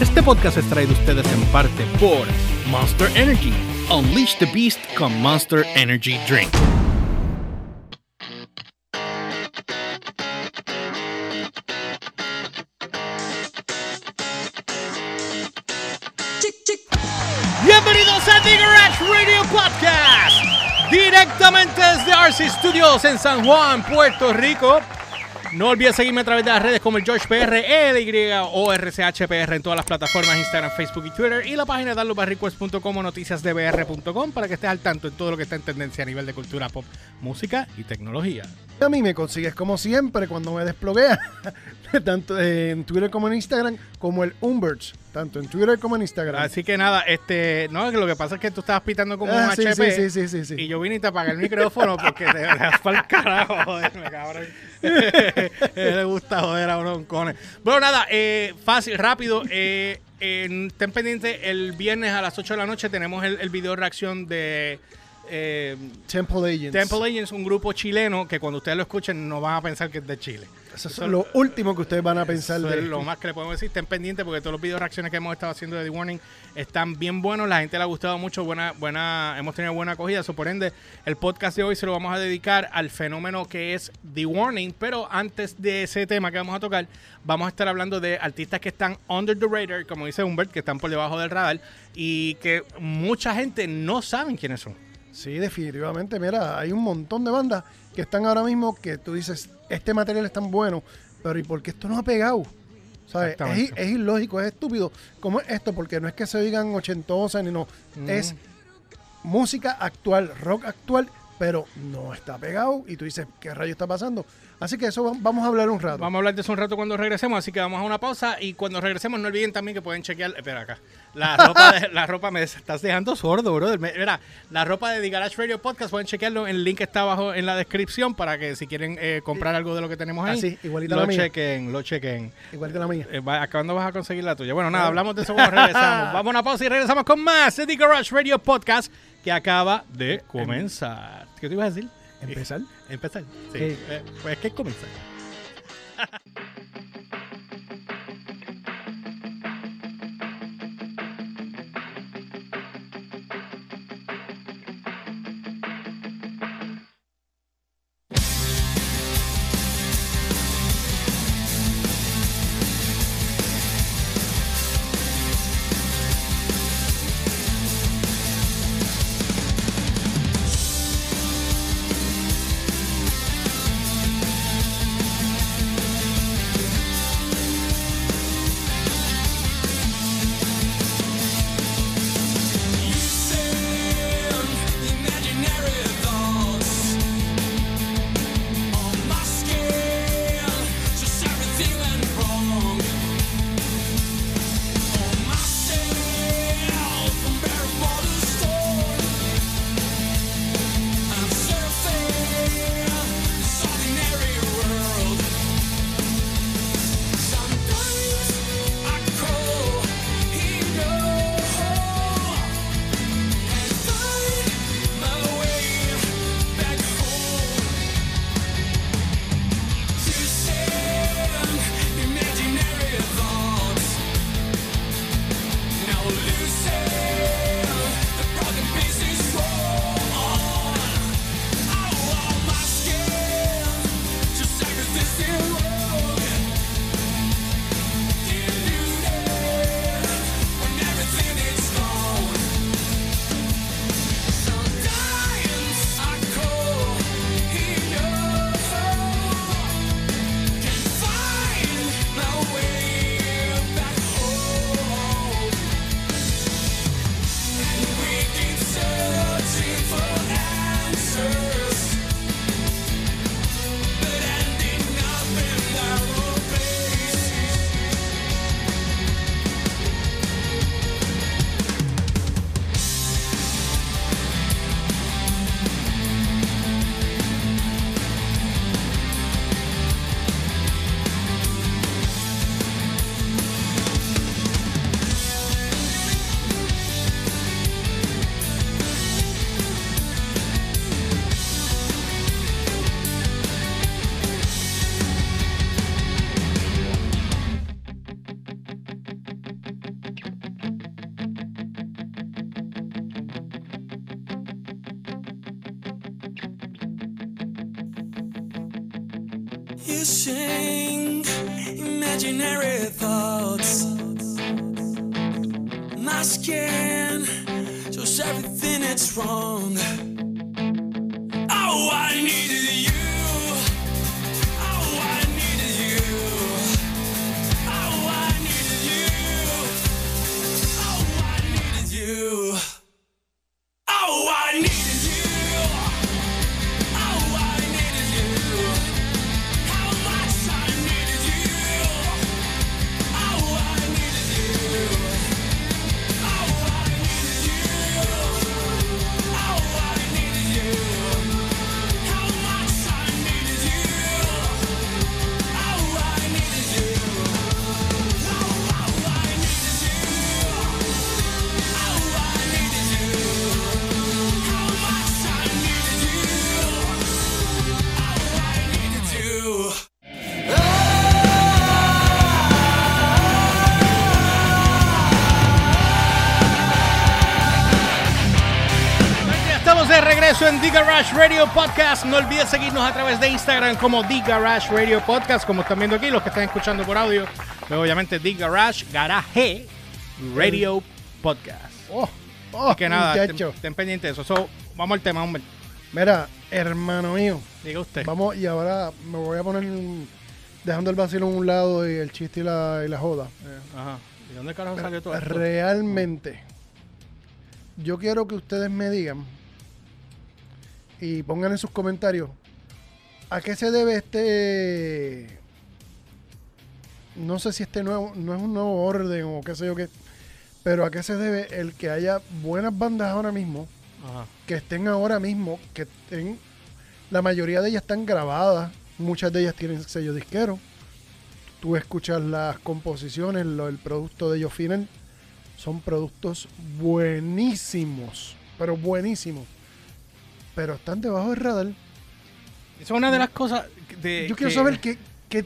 Este podcast es traído a ustedes en parte por Monster Energy. Unleash the Beast con Monster Energy Drink. Bienvenidos a The Garage Radio Podcast. Directamente desde RC Studios en San Juan, Puerto Rico. No olvides seguirme a través de las redes como el George PR, EDY o RCHPR en todas las plataformas Instagram, Facebook y Twitter. Y la página danlobarrequest.com o noticiasdbr.com para que estés al tanto en todo lo que está en tendencia a nivel de cultura pop, música y tecnología. A mí me consigues como siempre cuando me desploguea, tanto en Twitter como en Instagram, como el Umberts, tanto en Twitter como en Instagram. Así que nada, este, no, lo que pasa es que tú estabas pitando como Ah, un sí, HP. sí, sí. Y yo vine y te apagué el micrófono porque te dejas para el carajo, joderme, cabrón. Le gusta joder a unos cones. Bueno, nada, eh, fácil, rápido. Eh, en- estén pendientes, el viernes a las 8 de la noche tenemos el, el video reacción de eh, Temple Agents. Temple Agents, un grupo chileno que cuando ustedes lo escuchen no van a pensar que es de Chile. Eso es lo último que ustedes van a pensar de es lo más que le podemos decir. Estén pendientes porque todos los videos reacciones que hemos estado haciendo de The Warning están bien buenos. La gente le ha gustado mucho. Buena, buena, hemos tenido buena acogida. So, por ende, el podcast de hoy se lo vamos a dedicar al fenómeno que es The Warning. Pero antes de ese tema que vamos a tocar, vamos a estar hablando de artistas que están under the radar, como dice Humbert, que están por debajo del radar y que mucha gente no saben quiénes son. Sí, definitivamente. Mira, hay un montón de bandas que están ahora mismo que tú dices, este material es tan bueno, pero ¿y por qué esto no ha pegado? ¿Sabes? Es, es ilógico, es estúpido. ¿Cómo es esto? Porque no es que se oigan ochentosas ni no. Es música actual, rock actual, pero no está pegado. Y tú dices, ¿qué rayo está pasando? Así que eso va- vamos a hablar un rato. Vamos a hablar de eso un rato cuando regresemos, así que vamos a una pausa y cuando regresemos no olviden también que pueden chequear, espera acá, la ropa, de- la ropa me estás dejando sordo, brother. Mira, la ropa de The Garage Radio Podcast pueden chequearlo, el link está abajo en la descripción para que si quieren eh, comprar algo de lo que tenemos ahí, Así, igualita lo la mía. chequen, lo chequen. Igual que la mía. Eh, va- ¿Cuándo vas a conseguir la tuya? Bueno, nada, hablamos de eso cuando regresamos. Vamos a una pausa y regresamos con más de The Garage Radio Podcast que acaba de comenzar. ¿Qué te ibas a decir? ¿Empezar? Empezar. Sí. Sí. Eh, pues que comenzar. de regreso en The Garage Radio Podcast. No olvides seguirnos a través de Instagram como The Garage Radio Podcast, como están viendo aquí, los que están escuchando por audio. Luego, obviamente, The Garage Garaje Radio Podcast. Oh, oh, que nada, estén, estén pendientes de eso. So, vamos al tema, hombre. Mira, hermano mío, Diga usted. vamos y ahora me voy a poner dejando el vacilo a un lado y el chiste y la, y la joda. Eh, Ajá. ¿Y dónde carajo salió todo esto? Realmente, yo quiero que ustedes me digan y pongan en sus comentarios a qué se debe este. No sé si este nuevo, no es un nuevo orden o qué sé yo qué, pero a qué se debe el que haya buenas bandas ahora mismo, Ajá. que estén ahora mismo, que estén. La mayoría de ellas están grabadas, muchas de ellas tienen sello disquero. Tú escuchas las composiciones, lo- el producto de ellos final, son productos buenísimos, pero buenísimos. Pero están debajo del radar. Esa es una de las cosas de. Yo quiero saber qué, qué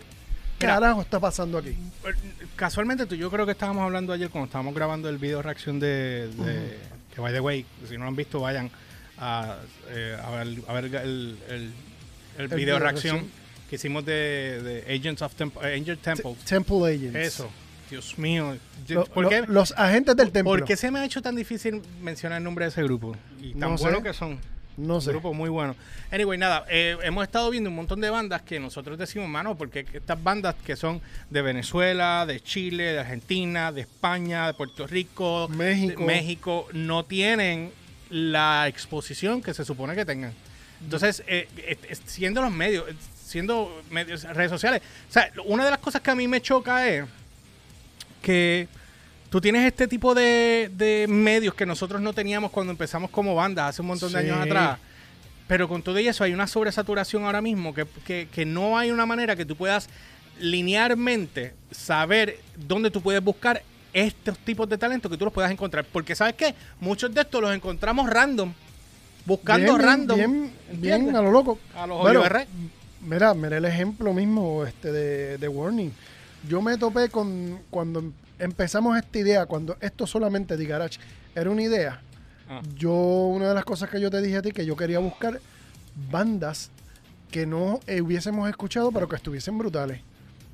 carajo está pasando aquí. Casualmente, tú, yo creo que estábamos hablando ayer cuando estábamos grabando el video reacción de, de- que by the way, si no lo han visto, vayan a, eh, a ver, a ver el, el, el video reacción que hicimos de, de Agents of Temple, eh, Angel Temple. Temple Agents. Eso, Dios mío. Lo- ¿Por, lo- qué, los agentes del templo. por qué se me ha hecho tan difícil mencionar el nombre de ese grupo? Y tan No sé. bueno que son. No Un sé. grupo muy bueno. Anyway, nada, eh, hemos estado viendo un montón de bandas que nosotros decimos, mano, porque estas bandas que son de Venezuela, de Chile, de Argentina, de España, de Puerto Rico, México. de México, no tienen la exposición que se supone que tengan. Entonces, eh, siendo los medios, siendo medios, redes sociales, o sea, una de las cosas que a mí me choca es que tú tienes este tipo de, de medios que nosotros no teníamos cuando empezamos como banda hace un montón de Sí. años atrás. Pero con todo eso hay una sobresaturación ahora mismo que, que- que no hay una manera que tú puedas linealmente saber dónde tú puedes buscar estos tipos de talentos que tú los puedas encontrar. Porque sabes qué, muchos de estos los encontramos random, buscando Bien, random. Bien, bien a lo loco. A los Bueno. Mira, mira el ejemplo mismo este de, de Warning. Yo me topé con cuando empezamos esta idea, cuando esto solamente de Garage era una idea. Ah. Yo, una de las cosas que yo te dije a ti, que yo quería buscar bandas que no hubiésemos escuchado, pero que estuviesen brutales.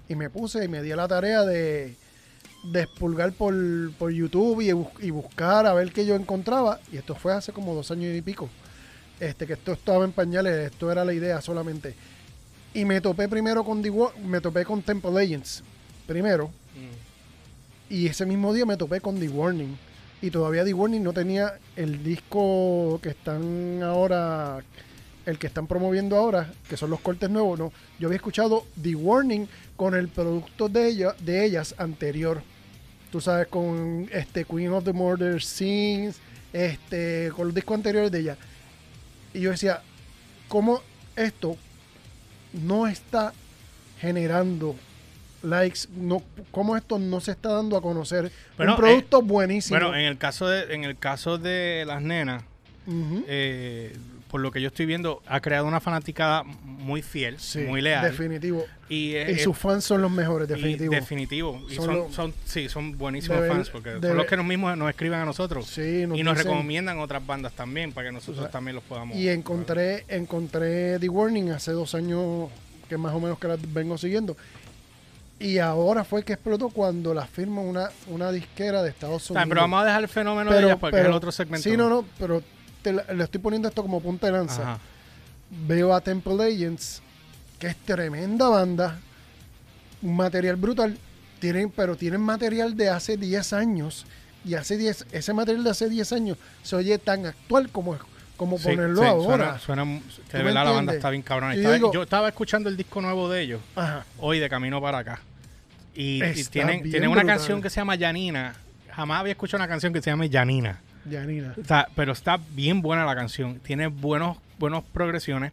Y me puse y me di a la tarea de, de expulgar por, por YouTube y, bus- y buscar a ver qué yo encontraba. Y esto fue hace como dos años y pico. Este, que esto estaba en pañales, esto era la idea solamente. Y me topé primero con The me topé con Temple Legends primero. Y ese mismo día me topé con The Warning. Y todavía The Warning no tenía el disco que están ahora, el que están promoviendo ahora, que son los cortes nuevos. No, yo había escuchado The Warning con el producto de, ella, de ellas anterior. Tú sabes, con este Queen of the Murder Scenes, este, con los discos anteriores de ella. Y yo decía, ¿cómo esto no está generando likes? No, ¿Cómo esto no se está dando a conocer? Bueno, Un producto buenísimo. Bueno, en el caso de, en el caso de las nenas, eh, por lo que yo estoy viendo, ha creado una fanaticada muy fiel, Sí, muy leal. Definitivo. Y, eh, y eh, sus fans son los mejores, y definitivo. definitivo. Y Son son, los- son- sí, son buenísimos Debe- fans porque debe- son los que nos mismos nos escriben a nosotros. Sí, nos y nos dicen- recomiendan otras bandas también para que nosotros O sea, también los podamos. Y encontré, encontré The Warning hace dos años que más o menos que la vengo siguiendo. Y ahora fue que explotó cuando la firma una, una disquera de Estados Unidos. pero vamos a dejar el fenómeno de Pero- ella porque es pero- el otro segmento. Sí, no, no, pero te le estoy poniendo esto como punta de lanza. Ajá. Veo a Temple Legends, que es tremenda banda, un material brutal, tienen, pero tienen material de hace 10 años, y hace 10, ese material de hace 10 años se oye tan actual como, como Sí, ponerlo sí, ahora. Suena, suena- que de verdad la banda está bien cabrona. Yo Estaba- digo- yo estaba escuchando el disco nuevo de ellos Ajá. hoy de camino para acá. Y, y tienen, tienen una brutal. canción que se llama Janina. Jamás había escuchado una canción que se llame. O sea, pero está bien buena la canción. Tiene buenos, buenos progresiones.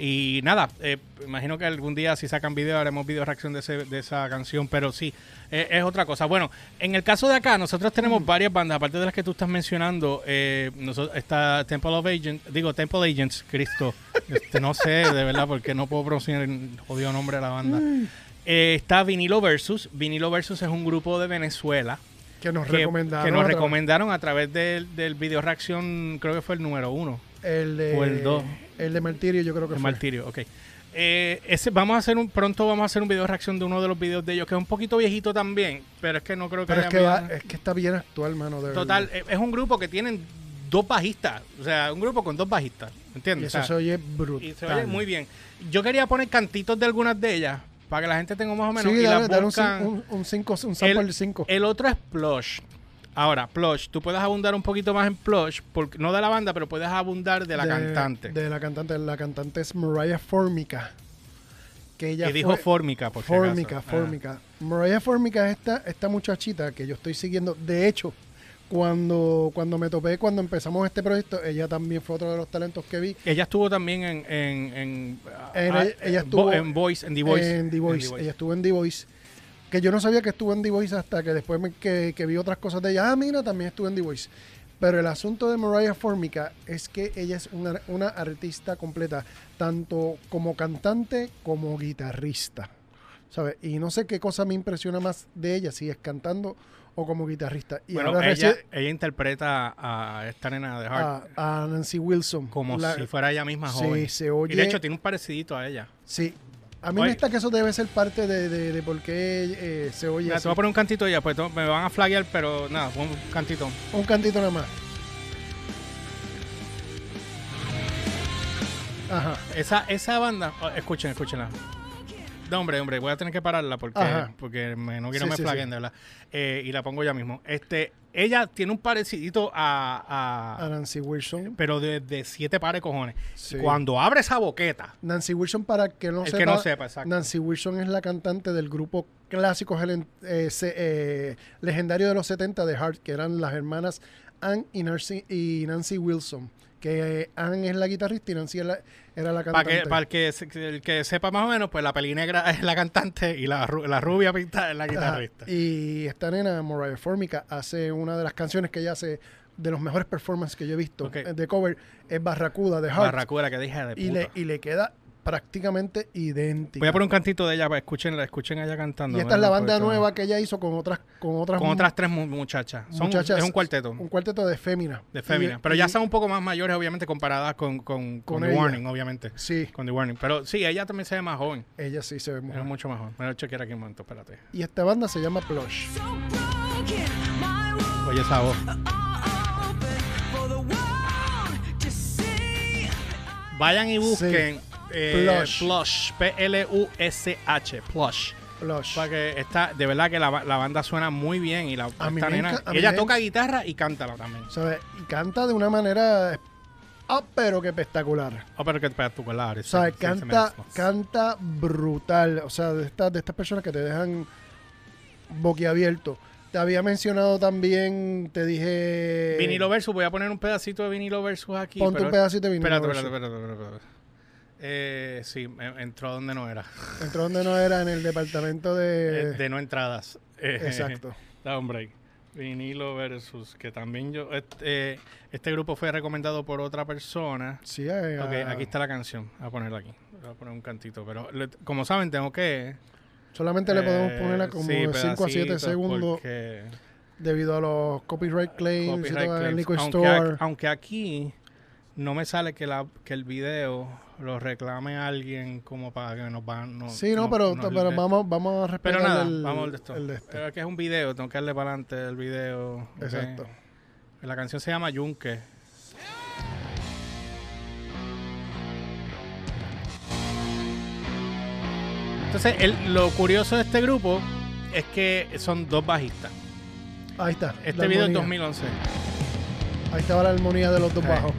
Y nada, eh, imagino que algún día si sacan video haremos video reacción de, ese- de esa canción, pero sí, eh, es otra cosa. Bueno, en el caso de acá, nosotros tenemos varias bandas, aparte de las que tú estás mencionando, eh, nosotros, está Temple of Agents, digo Temple Agents, Cristo, este, no sé de verdad porque no puedo pronunciar el jodido nombre de la banda. Eh, está Vinilo Versus, Vinilo Versus es un grupo de Venezuela Que nos que, recomendaron. que nos a través- recomendaron a través del, del video reacción, creo que fue el número uno. El de, o el dos. El de Martirio, yo creo que El fue. martirio, ok. Eh, ese, vamos a hacer un, pronto vamos a hacer un video de reacción de uno de los videos de ellos, que es un poquito viejito también, pero es que no creo que Pero es haya que, va- habido- es que está bien actual, mano. De Total, verdad. eh, es un grupo que tienen dos bajistas, o sea, un grupo con dos bajistas, Y ¿entiendes? eso O sea, se oye brutal. y se oye muy bien. Yo quería poner cantitos de algunas de ellas, para que la gente tenga más o menos, Sí, y dale, un, un, un cinco, un sample El- de 5. El otro es Plush. Ahora, Plush, tú puedes abundar un poquito más en Plush, porque, no de la banda, pero puedes abundar de la cantante. De la cantante. La cantante es Mariah Formica. Que ella dijo fue- Fórmica, por si Formica, acaso. Formica. Mariah Formica es esta, esta muchachita que yo estoy siguiendo. De hecho, cuando, cuando me topé, cuando empezamos este proyecto, ella también fue otro de los talentos que vi. Ella estuvo también en. en, en, ah, ella estuvo Vo- en Voice, en The Voice. En The Voice. Ella estuvo en The Voice. Que yo no sabía que estuvo en The Voice hasta que después me- que, que vi otras cosas de ella. Ah, mira, también estuvo en The Voice. Pero el asunto de Mariah Formica es que ella es una, una artista completa, tanto como cantante como guitarrista. ¿Sabes? Y no sé qué cosa me impresiona más de ella, si es cantando o como guitarrista. Y Bueno, ahora ella, reci- ella interpreta a esta nena de Heart a, a Nancy Wilson. como La- si fuera ella misma Sí, joven. se oye. Y de hecho tiene un parecidito a ella. Sí. A mí Oye. me está que eso debe ser parte de, de, de por qué eh, se oye Mira, te voy a poner un cantito ella, pues me van a flaguear, pero nada, un cantito. Un cantito nada más. Ajá. Esa, esa banda, oh, escuchen, escúchenla. No, hombre, hombre, voy a tener que pararla porque, Ajá. porque me- no quiero Sí, me sí, de verdad. Eh, y la pongo ya mismo. Este, ella tiene un parecidito a, A a- Nancy Wilson. pero de, de siete pares cojones. Cuando abre esa boqueta, Nancy Wilson, para que no el sepa, que no sepa, exacto. Nancy Wilson es la cantante del grupo clásico eh, se- eh, legendario de los 70 de Heart, que eran las hermanas Ann y Nancy, y Nancy Wilson. Que eh, Ann es la guitarrista y Nancy la- era la Para cantante. que, para el que, el que sepa más o menos, pues la pelinegra es la cantante y la, la rubia pintada es la Ajá. guitarrista. Y esta nena, Mariah Formica, hace una de las canciones que ella hace de los mejores performances que yo he visto de cover, es Barracuda de Heart. Barracuda que dije de puta. y, le, y le queda prácticamente idéntica. Voy a poner un cantito de ella para escuchen, escuchen a ella cantando. y esta es la banda nueva que ella hizo con otras con otras, Con otras tres mu- muchachas. Son, muchachas. es un cuarteto Un cuarteto de fémina. de fémina. Y- Pero y- ya son un poco más mayores, obviamente, comparadas con, con, con, Con The. Warning, obviamente. Sí, Con The Warning. Pero sí, ella también se ve más joven. ella sí se ve Es mucho más joven. Me a chequear aquí un momento, espérate. Y esta banda se llama Plush. Oye esa voz. Vayan y busquen eh, Plush. Plush. P-L-U-S-H. Plush. Plush. Para que está, de verdad que la, la banda suena muy bien y la A mí esta me nena- enca- a mí ella me- toca guitarra y cántala también. ¿Sabes? Y canta de una manera ah, pero que espectacular. Oh, pero que colar. O sea, canta, canta brutal. O sea, de estas, de estas personas que te dejan boquiabierto. Te había mencionado también, te dije. Vinilo Versus, voy a poner un pedacito de Vinilo Versus aquí. Ponte pero- un pedacito de vinilo. Espérate, versus. espérate, espérate, espérate, espérate. Eh, sí, entró donde no era. Entró donde no era, en el departamento Eh, de. de no entradas. Eh, Exacto. Da un break. Vinilo Versus, que también yo. Este, este grupo fue recomendado por otra persona. Sí, eh, Ok, ah, aquí está la canción. Voy a ponerla aquí. Voy a poner un cantito. Pero le- como saben, tengo que. Solamente le podemos ponerla como sí, de 5 a 7 pedacitos, segundos porque debido a los copyright claims y todo el store. aunque aquí no me sale que, la, que el video lo reclame alguien como para que nos van. No, Sí, no, pero, pero vamos, vamos a respetar Pero nada, el, vamos al esto. el de este. Pero es que es un video, tengo que darle para adelante el video. Exacto. La canción se llama Yunque. Entonces, el- lo curioso de este grupo es que son dos bajistas. Ahí está. Este video es armonía. 2011. Ahí estaba la armonía de los dos bajos.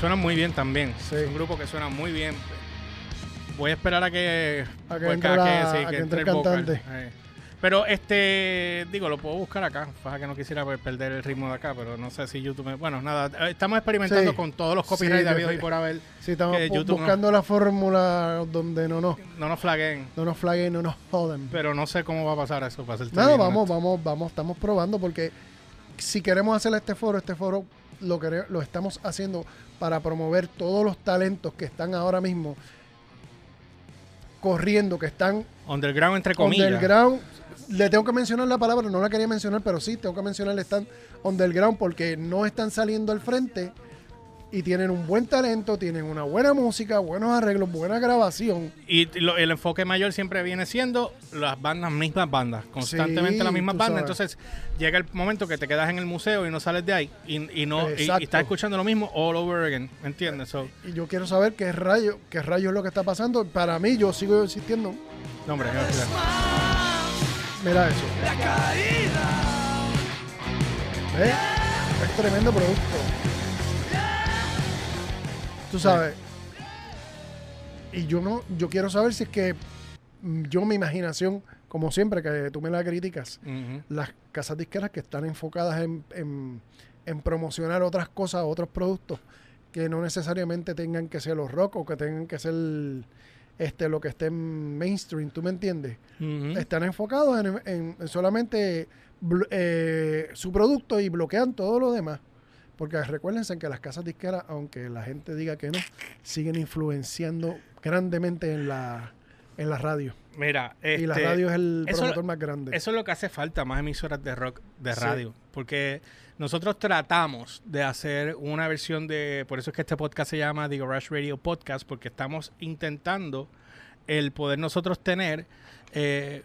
Suenan muy bien también. Sí. Es un grupo que suena muy bien. Voy a esperar a que, A que pues, entre la- a que entre el vocal. cantante. Eh. Pero este, digo, lo puedo buscar acá. Pasa que no quisiera pues, perder el ritmo de acá, pero no sé si YouTube. me- Bueno, nada, eh, estamos experimentando Sí. con todos los copyrights Sí, habidos y por haber. Sí, estamos no- buscando la fórmula donde no nos, No nos flaguen. no nos flaguen, no nos joden. Pero no sé cómo va a pasar eso. Para Nada, bien vamos, honesto. vamos, vamos, estamos probando porque si queremos hacer este foro, este foro lo, lo estamos haciendo para promover todos los talentos que están ahora mismo corriendo, que están Underground, entre comillas. underground. Le tengo que mencionar la palabra, no la quería mencionar, pero sí, tengo que mencionar están underground porque no están saliendo al frente y tienen un buen talento, tienen una buena música, buenos arreglos, buena grabación. Y lo- el enfoque mayor siempre viene siendo las bandas, mismas bandas, constantemente Sí, las mismas bandas. sabes. Entonces llega el momento que te quedas en el museo y no sales de ahí y, y no y- estás escuchando lo mismo all over again, ¿me entiendes? So, Y yo quiero saber qué rayo, qué rayo es lo que está pasando. Para mí, yo sigo insistiendo. no, hombre, no. Mira eso. ¿Ves? Es tremendo producto. Tú sabes. Y yo no, yo quiero saber si es que mm, yo mi imaginación, como siempre que tú me la criticas, las casas disqueras que están enfocadas en, en- en promocionar otras cosas, otros productos, que no necesariamente tengan que ser los rock o que tengan que ser este lo que esté en mainstream, ¿tú me entiendes? Están enfocados en, en- en solamente eh, su producto y bloquean todo lo demás. Porque recuérdense que las casas disqueras, aunque la gente diga que no, siguen influenciando grandemente en la, en la radio. Mira, y la este, radio es el eso- promotor más grande. Eso es lo que hace falta, más emisoras de rock de Sí. radio. Porque nosotros tratamos de hacer una versión de. Por eso es que este podcast se llama The Garage Radio Podcast, porque estamos intentando el poder nosotros tener. eh,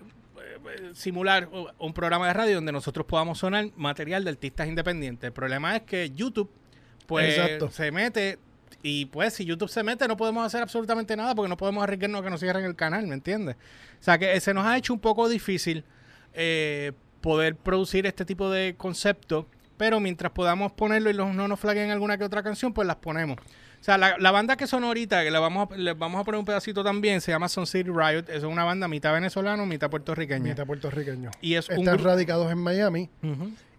simular u- un programa de radio donde nosotros podamos sonar material de artistas independientes. El problema es que YouTube pues Exacto. se mete y pues si YouTube se mete no podemos hacer absolutamente nada porque no podemos arriesgarnos a que nos cierren el canal, ¿me entiendes? O sea que se nos ha hecho un poco difícil eh, poder producir este tipo de concepto, pero mientras podamos ponerlo y los, no nos flaguen alguna que otra canción, pues las ponemos. O sea, la, la banda que sonó ahorita, que le vamos, a, les vamos a poner un pedacito también, se llama Sun City Riot. Es una banda mitad venezolano, mitad puertorriqueña. mitad puertorriqueño. Y es Están radicados en Miami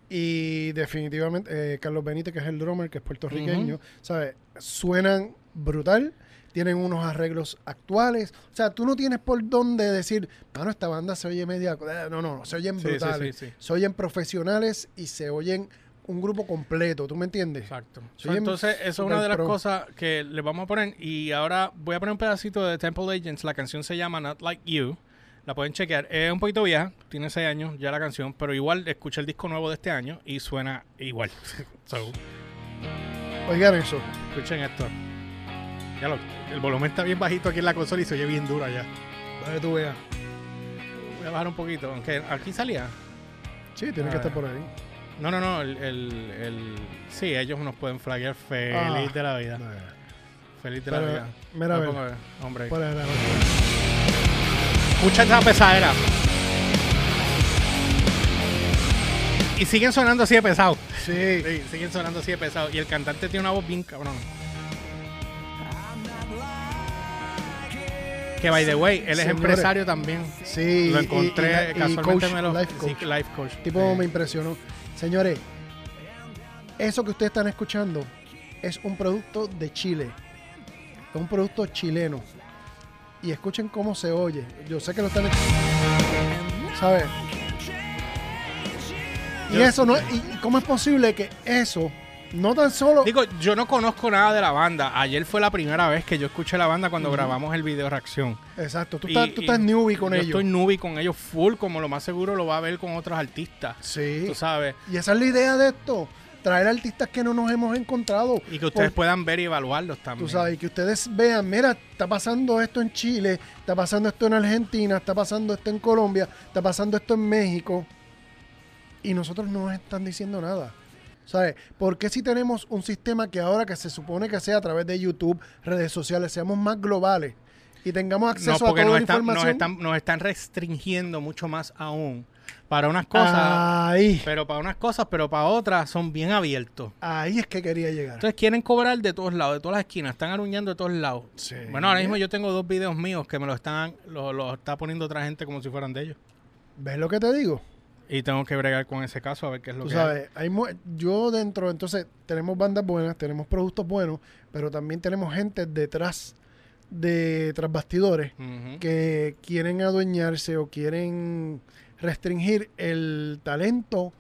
y definitivamente eh, Carlos Benítez, que es el drummer, que es puertorriqueño, ¿sabes? Suenan brutal, tienen unos arreglos actuales. O sea, tú no tienes por dónde decir, mano, esta banda se oye media... eh, No, no, no, se oyen sí, brutales. sí, sí. Se oyen profesionales y se oyen un grupo completo, ¿tú me entiendes? Exacto. Entonces, eso es una de las pro. cosas que le vamos a poner. Y ahora voy a poner un pedacito de Temple Agents. La canción se llama Not Like You. La pueden chequear. Es un poquito vieja, tiene 6 años ya la canción, pero igual escuché el disco nuevo de este año y suena igual. So, Oigan eso. escuchen esto. Ya lo, el volumen está bien bajito aquí en la consola y se oye bien duro. Para que tú veas. Voy a bajar un poquito, aunque aquí salía. Sí, tiene A que estar por ahí. No, no, no. El, el, el- sí, ellos nos pueden flaggear feliz Ah. de la vida. Feliz de la vida. mira, a No ver. hombre. Por ahí, Escucha esa pesadera. Y siguen sonando así de pesado. Sí. Sí, siguen sonando así de pesado. Y el cantante tiene una voz bien cabrón. Que by the way, él es empresario también. Sí. lo encontré y- y casualmente coach, me lo life sí, coach. life coach. tipo Eh, me impresionó. Señores, eso que ustedes están escuchando es un producto de Chile. Es un producto chileno. Y escuchen cómo se oye. Yo sé que lo están ¿Sabes? Y eso no y cómo es posible que eso No tan solo. Digo, yo no conozco nada de la banda. Ayer fue la primera vez que yo escuché la banda cuando grabamos el video reacción. exacto, tú Y- estás, tú estás newbie con yo ellos. Estoy newbie con ellos full, como lo más seguro lo va a ver con otros artistas. Sí. Tú sabes. Y esa es la idea de esto. Traer artistas que no nos hemos encontrado. Y que ustedes Por- puedan ver y evaluarlos también. Tú sabes, y que ustedes vean, mira, está pasando esto en Chile, está pasando esto en Argentina, está pasando esto en Colombia, está pasando esto en México. Y nosotros no nos están diciendo nada. ¿Sabes? ¿Por qué si tenemos un sistema que ahora que se supone que sea a través de YouTube, redes sociales, seamos más globales y tengamos acceso No, a toda nos la están, nos, información? están, nos están restringiendo mucho más aún. Para unas cosas, ahí, pero para unas cosas, pero para otras son bien abiertos. ahí es que quería llegar. Entonces quieren cobrar de todos lados, de todas las esquinas, están aruñando de todos lados. Sí. Bueno, ahora mismo yo tengo dos videos míos que me lo están, lo, lo está poniendo otra gente como si fueran de ellos. ¿Ves lo que te digo? Y tengo que bregar con ese caso a ver qué es lo Tú que sabes, hay mu- yo dentro, entonces tenemos bandas buenas, tenemos productos buenos, pero también tenemos gente detrás de tras bastidores hay. Que quieren adueñarse o quieren restringir el talento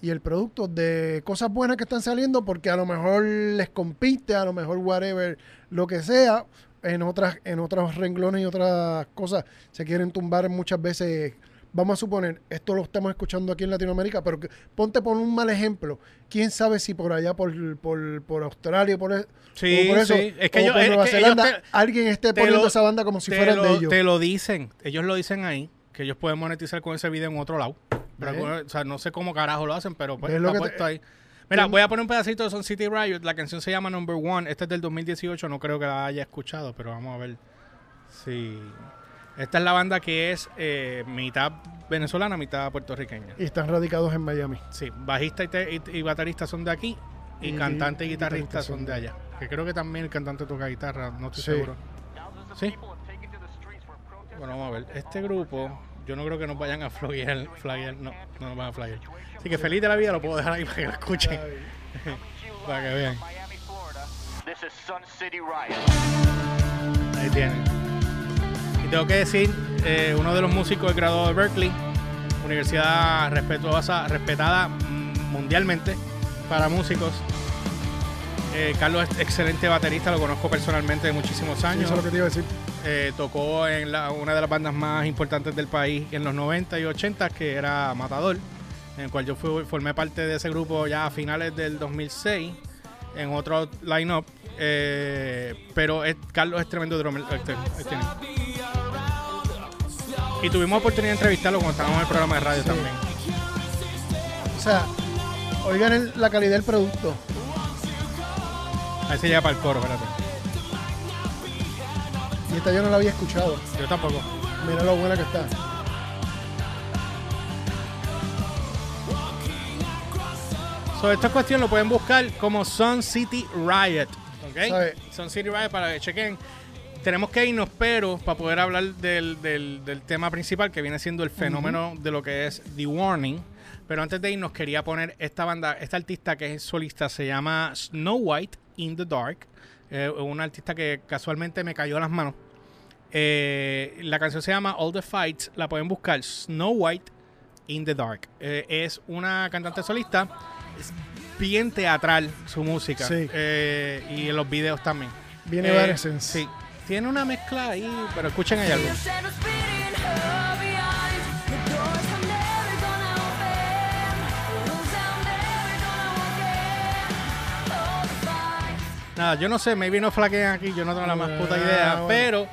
y el producto de cosas buenas que están saliendo porque a lo mejor les compite, a lo mejor whatever, lo que sea, en otras en otros renglones y otras cosas se quieren tumbar muchas veces. Vamos a suponer, esto lo estamos escuchando aquí en Latinoamérica, pero que, ponte por un mal ejemplo. ¿Quién sabe si por allá, por, por, por Australia, por, e- Sí, por eso, sí. Es que o ellos- por es Nueva que Zelanda, ellos te- alguien esté poniendo lo- esa banda como si fuera de ellos? te lo dicen, ellos lo dicen ahí, que ellos pueden monetizar con ese video en otro lado. O sea, no sé cómo carajo lo hacen, pero pues, ¿Ves lo está que te- puesto ahí. Mira, voy a poner un pedacito de Sun City Riot. La canción se llama Number One. Esta es del 2018. No creo que la haya escuchado, pero vamos a ver si... Esta es la banda que es eh, mitad venezolana, mitad puertorriqueña. Y están radicados en Miami. Sí, bajista y, te- y- y baterista son de aquí y, Y- cantante y guitarrista guitarristas son de allá. Que creo que también el cantante toca guitarra, no estoy Sí. seguro. Sí. Bueno, vamos a ver. Este grupo, yo no creo que nos vayan a flaguear, flaguear, no, no nos van a flaguear. Así que feliz de la vida lo puedo dejar ahí para que lo escuchen, para que vean. Miami, Florida. This is Sun City Riot. Ahí tienen. Tengo que decir, eh, uno de los músicos del graduado de Berkeley, universidad respetuosa, respetada mundialmente para músicos. Eh, Carlos es excelente baterista, lo conozco personalmente de muchísimos Sí, años. eso es lo que te iba a decir. Eh, tocó en la- una de las bandas más importantes del país en los 90 y 80, que era Matador, en el cual yo fui- formé parte de ese grupo ya a finales del 2006, en otro line-up. eh, pero es- Carlos es tremendo drummer. Ahí tiene. Y tuvimos oportunidad de entrevistarlo cuando estábamos en el programa de radio también. O sea, oigan el- la calidad del producto. Ahí se llega para el coro, espérate. Y esta yo no la había escuchado. Yo tampoco. Mira lo buena que está. So, esta cuestión lo pueden buscar como Sun City Riot. ¿ok? ¿Sabe? Sun City Riot para que chequen. Tenemos que irnos, pero para poder hablar del, del- del tema principal que viene siendo el fenómeno de lo que es The Warning. Pero antes de irnos, quería poner esta banda, esta artista que es solista, se llama Snow White in the Dark. Eh, una artista que casualmente me cayó a las manos. Eh, la canción se llama All the Fights. La pueden buscar Snow White in the Dark. Eh, es una cantante solista. Es bien teatral su música. Sí. Eh, y en los videos también. Viene Eh, Evanescence. Sí. Tiene una mezcla ahí, pero escuchen ahí algo. Nada, yo no sé, maybe no flaquean aquí, yo no tengo la más puta Ah, idea, bueno. pero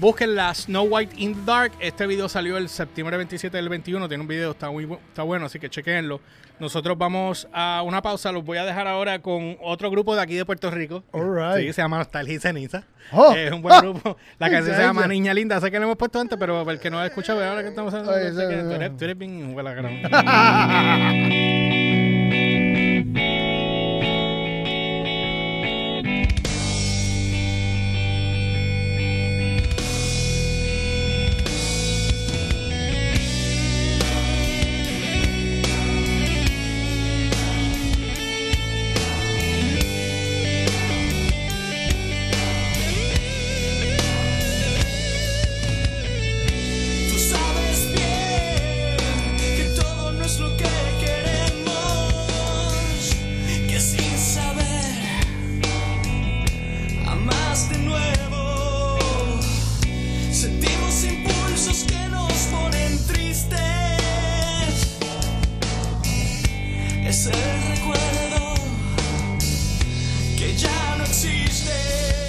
busquen la Snow White in the Dark. Este video salió el septiembre 27 del 21, tiene un video, está muy está bueno, así que chequenlo. Nosotros vamos a una pausa, los voy a dejar ahora con otro grupo de aquí de Puerto Rico. All right. Sí, se llama Nostalgia y Ceniza. Oh. es un buen Ah. grupo. La canción se llama. Niña Linda, sé que lo hemos puesto antes, pero para el que no ha escuchado, ahora que estamos hablando, tú, eres, tú eres bien que ya no existe.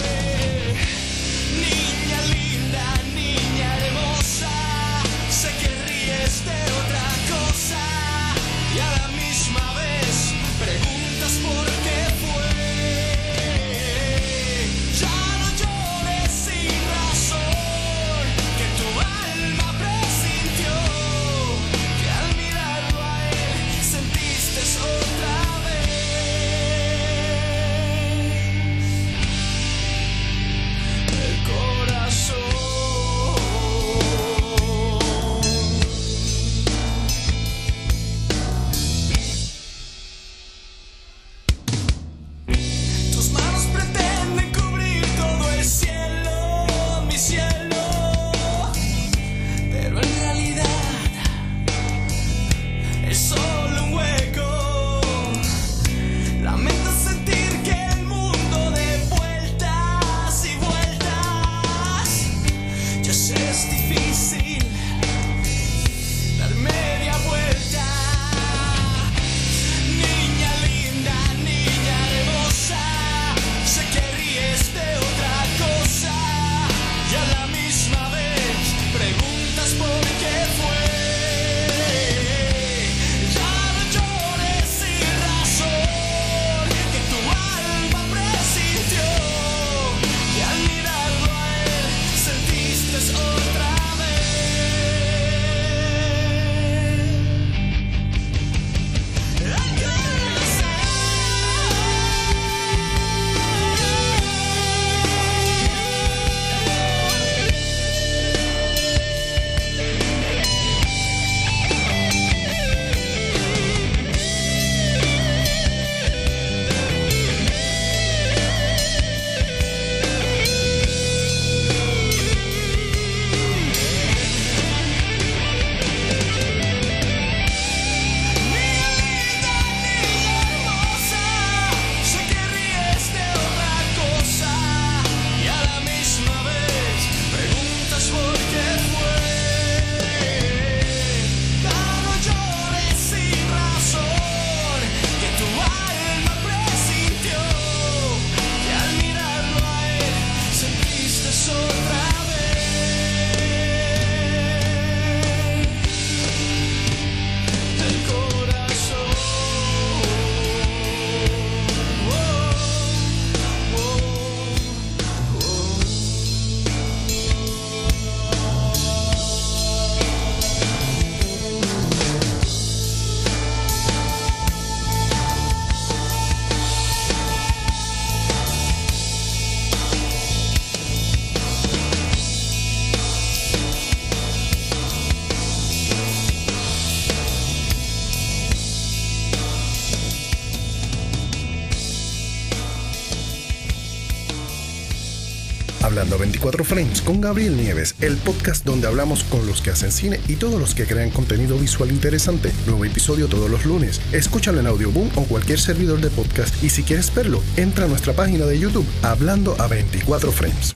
Hablando 24 Frames con Gabriel Nieves, el podcast donde hablamos con los que hacen cine y todos los que crean contenido visual interesante. Nuevo episodio todos los lunes. Escúchalo en Audioboom o cualquier servidor de podcast y si quieres verlo, entra a nuestra página de YouTube Hablando a 24 Frames.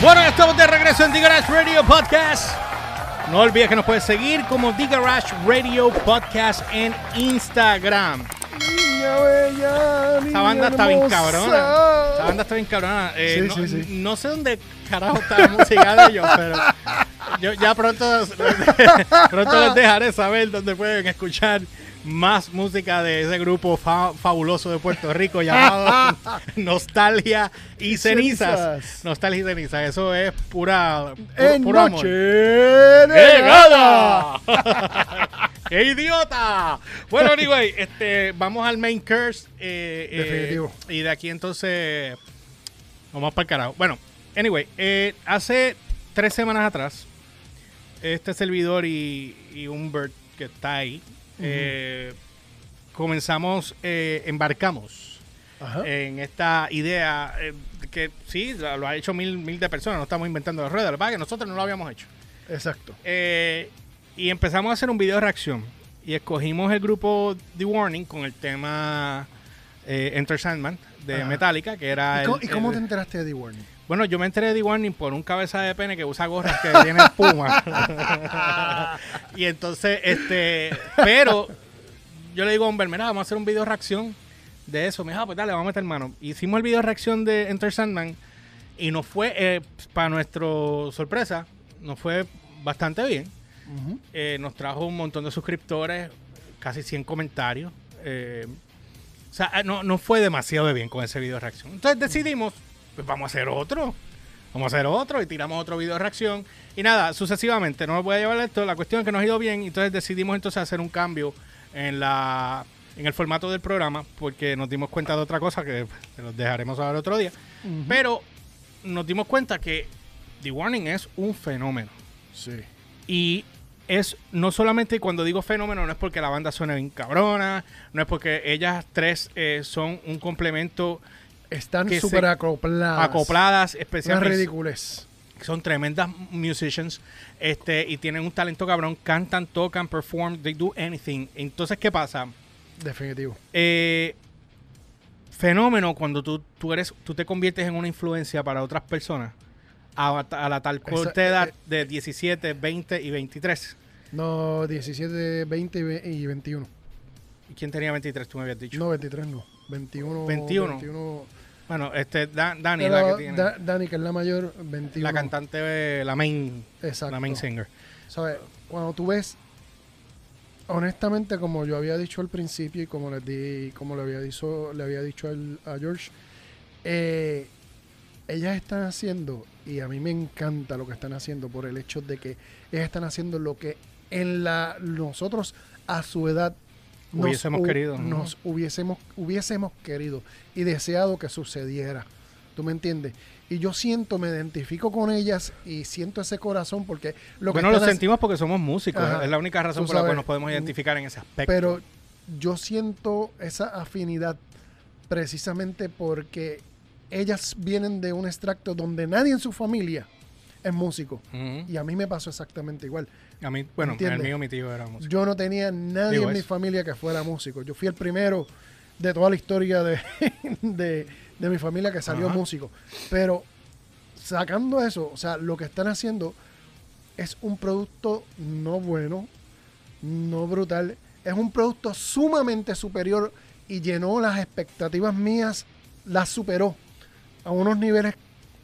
Bueno, estamos de regreso en The Radio Podcast. No olvides que nos puedes seguir como The Garage Radio Podcast en Instagram. Bella, Esta niña banda está bien cabrona. Esta banda está bien cabrona. Eh, Sí, no, sí, sí. no sé dónde carajo está la música de ellos, pero yo ya pronto, pronto les dejaré saber dónde pueden escuchar más música de ese grupo fa- fabuloso de Puerto Rico llamado Nostalgia y Cenizas. Nostalgia y Cenizas. Eso es pura, pu- En puro amor. noche de ¡Qué idiota! Bueno, anyway, este, vamos al main curse. eh, eh, Definitivo. y de aquí entonces vamos para el carajo. Bueno, anyway, eh, hace tres semanas atrás, este servidor y, y Humbert que está ahí, comenzamos, embarcamos Ajá. en esta idea que sí, lo, ha hecho mil, mil de personas, no estamos inventando la rueda, pasa es que nosotros no lo habíamos hecho. Exacto. Eh, y empezamos a hacer un video de reacción. Y escogimos el grupo The Warning con el tema eh, Enter Sandman de Ajá. Metallica, que era ¿Y el- cómo, y cómo el- te enteraste de The Warning? Bueno, yo me enteré de The Warning por un cabeza de pene que usa gorras que tiene espuma. y entonces, este, pero yo le digo a Humber, mira, vamos a hacer un video reacción de eso. Me dijo, ah, pues dale, vamos a meter mano. Hicimos el video reacción de Enter Sandman y nos fue, eh, para nuestra sorpresa, nos fue bastante bien. Eh, nos trajo un montón de suscriptores, casi 100 comentarios. eh, o sea, eh, no, no fue demasiado de bien con ese video de reacción. Entonces decidimos, pues vamos a hacer otro. Vamos a hacer otro y tiramos otro video de reacción. Y nada, sucesivamente, no me voy a llevar esto. La cuestión es que nos ha ido bien. Entonces decidimos entonces hacer un cambio en la en el formato del programa porque nos dimos cuenta de otra cosa que se los dejaremos saber otro día. Pero nos dimos cuenta que The Warning es un fenómeno. Sí. Y es no solamente cuando digo fenómeno, no es porque la banda suene bien cabrona, no es porque ellas tres eh, son un complemento Están súper acopladas. acopladas, especialmente. ridiculez. Son tremendas musicians este, y tienen un talento cabrón. Cantan, tocan, perform, they do anything. Entonces, ¿qué pasa? Definitivo. Eh, fenómeno cuando tú, tú eres tú te conviertes en una influencia para otras personas a, a la tal corta edad eh, de 17, 20 y 23. No, 17, 20 y ve- y 21. ¿Y ¿Quién tenía 23? Tú me habías dicho. No, 23 no. 21. 21. 21. Bueno, este, Da- Dani, Era la que tiene. Da- Dani, que es la mayor, 21. la cantante, eh, la main, Exacto. la main singer. ¿Sabes? Cuando tú ves, honestamente, como yo había dicho al principio y como les di, como le había dicho, le había dicho al- a George, eh, ellas están haciendo, y a mí me encanta lo que están haciendo por el hecho de que están haciendo lo que en la nosotros a su edad Hubiésemos hu- querido, ¿no? nos hubiésemos hubiésemos querido y deseado que sucediera. ¿Tú me entiendes? Y yo siento, me identifico con ellas y siento ese corazón porque lo que bueno, lo están haci- sentimos porque somos músicos. Ajá. Es la única razón por la cual nos podemos identificar en ese aspecto. Pero yo siento esa afinidad precisamente porque ellas vienen de un extracto donde nadie en su familia es músico. Y a mí me pasó exactamente igual. A mí, bueno, ¿Entiendes? el mío, mi tío era músico. Yo no tenía nadie Digo, en mi familia que fuera músico. Yo fui el primero de toda la historia de, de, de mi familia que salió músico. Pero sacando eso, o sea, lo que están haciendo es un producto no bueno, no brutal. Es un producto sumamente superior y llenó las expectativas mías, las superó a unos niveles